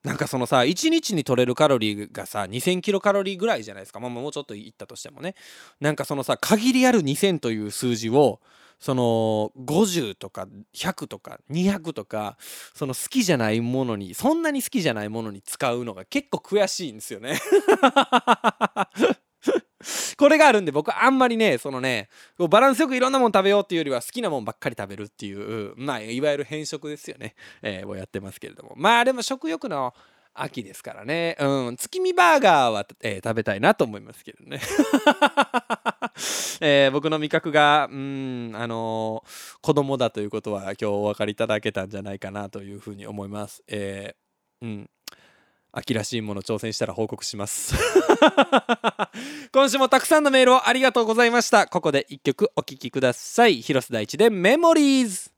なんかそのさ1日に取れるカロリーがさ2000キロカロリーぐらいじゃないですか、まあ、もうちょっといったとしてもね。なんかそのさ限りある2000という数字をその50とか100とか200とかその好きじゃないものにそんなに好きじゃないものに使うのが結構悔しいんですよね。(laughs) (laughs) これがあるんで僕あんまりねそのねバランスよくいろんなもん食べようっていうよりは好きなもんばっかり食べるっていうまあいわゆる変色ですよね、えー、をやってますけれども。まあでも食欲の秋ですからね。うん月見バーガーは、えー、食べたいなと思いますけどね。(laughs) えー、僕の味覚がうんあのー、子供だということは今日お分かりいただけたんじゃないかなというふうに思います。えー、うん。秋らしいもの挑戦したら報告します。(laughs) 今週もたくさんのメールをありがとうございました。ここで一曲お聴きください。広瀬大地でメモリーズ。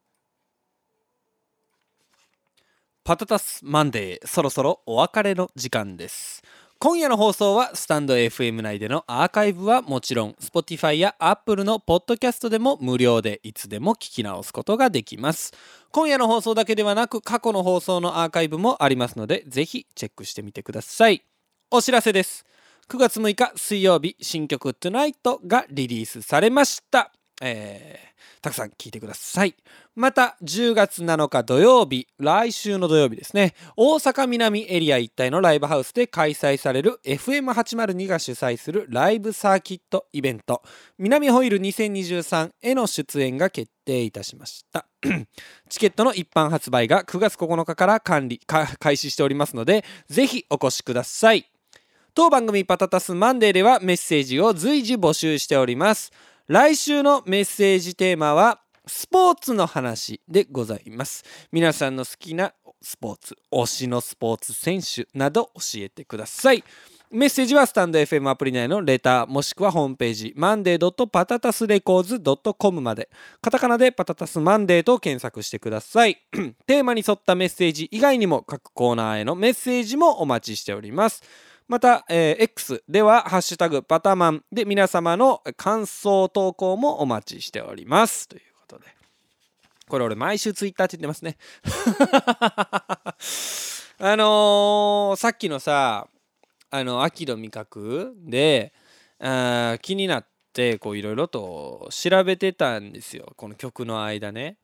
パタタスマンデーそろそろお別れの時間です。今夜の放送はスタンド FM 内でのアーカイブはもちろん Spotify や Apple のポッドキャストでも無料でいつでも聞き直すことができます。今夜の放送だけではなく過去の放送のアーカイブもありますのでぜひチェックしてみてください。お知らせです。9月6日水曜日新曲 Tonight がリリースされました。えーたくさん聞いてください。また10月7日土曜日、来週の土曜日ですね、大阪南エリア一帯のライブハウスで開催される FM802 が主催するライブサーキットイベント、南ホイール2023への出演が決定いたしました。(clears throat) チケットの一般発売が9月9日から管理開始しておりますので、ぜひお越しください。当番組パタタスマンデーではメッセージを随時募集しております。来週のメッセージテーマはスポーツの話でございます。皆さんの好きなスポーツ推しのスポーツ選手など教えてください。メッセージはスタンド FM アプリ内のレターもしくはホームページ monday.patatasrecords.com まで。カタカナでパタタスマンデーと検索してください。(clears throat) テーマに沿ったメッセージ以外にも各コーナーへのメッセージもお待ちしております。また、えー X では「ハッシュタグパタマン」で皆様の感想投稿もお待ちしております。ということで。これ俺毎週ツイッターって言ってますね。(laughs) あのーさっきのさあの秋の味覚であ気になってこういろいろと調べてたんですよ。この曲の間ね。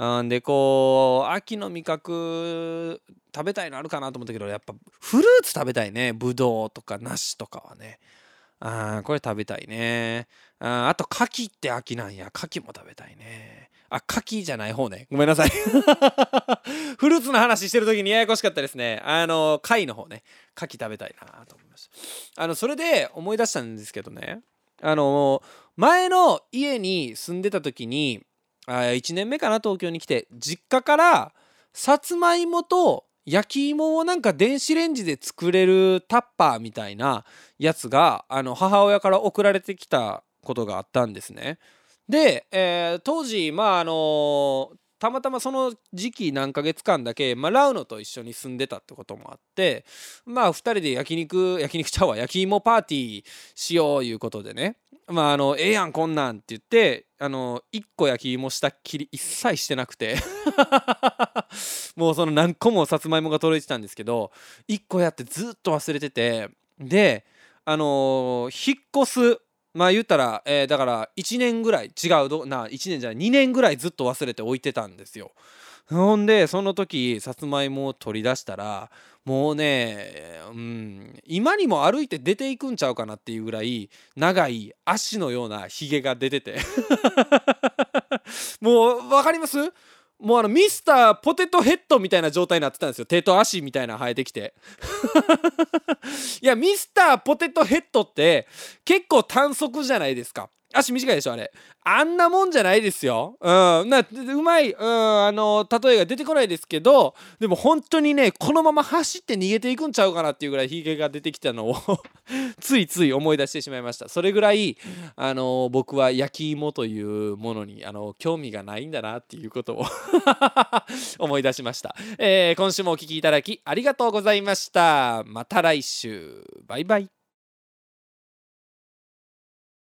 あーでこう秋の味覚食べたいのあるかなと思ったけどやっぱフルーツ食べたいね。ぶどうとか梨とかはね。あーこれ食べたいね。ああと牡蠣って秋なんや。牡蠣も食べたいね。あ牡蠣じゃない方ね。ごめんなさい。(laughs) フルーツの話してる時にややこしかったですね。あの貝の方ね。牡蠣食べたいなと思いました。あのそれで思い出したんですけどね。あの前の家に住んでた時にあ1年目かな東京に来て実家からさつまいもと焼き芋をなんか電子レンジで作れるタッパーみたいなやつがあの母親から送られてきたことがあったんですね。で、えー当時まああのたまたまその時期何ヶ月間だけ、まあ、ラウノと一緒に住んでたってこともあってまあ2人で焼肉焼肉ちゃうわ焼き芋パーティーしよういうことでねまああのええやんこんなんって言ってあの1個焼き芋したっきり一切してなくて (laughs) もうその何個もさつまいもが届いてたんですけど1個やってずっと忘れててであのー引っ越すまあ言ったら、えーだから1年ぐらい違うどな1年じゃない2年ぐらいずっと忘れて置いてたんですよ。ほんでその時さつまいもを取り出したらもうね、うん、今にも歩いて出ていくんちゃうかなっていうぐらい長い足のようなひげが出てて。(laughs) もう分かります？もうあのミスターポテトヘッドみたいな状態になってたんですよ。手と足みたいな生えてきて。(laughs) いやミスターポテトヘッドって結構短足じゃないですか。足短いでしょあれ。あんなもんじゃないですよ。うん。なうまい、うん、あの例えが出てこないですけどでも本当にねこのまま走って逃げていくんちゃうかなっていうぐらいひげが出てきたのを (laughs) ついつい思い出してしまいました。それぐらいあの僕は焼き芋というものにあの興味がないんだなっていうことを (laughs) 思い出しました、えー今週もお聞きいただきありがとうございました。また来週。バイバイ。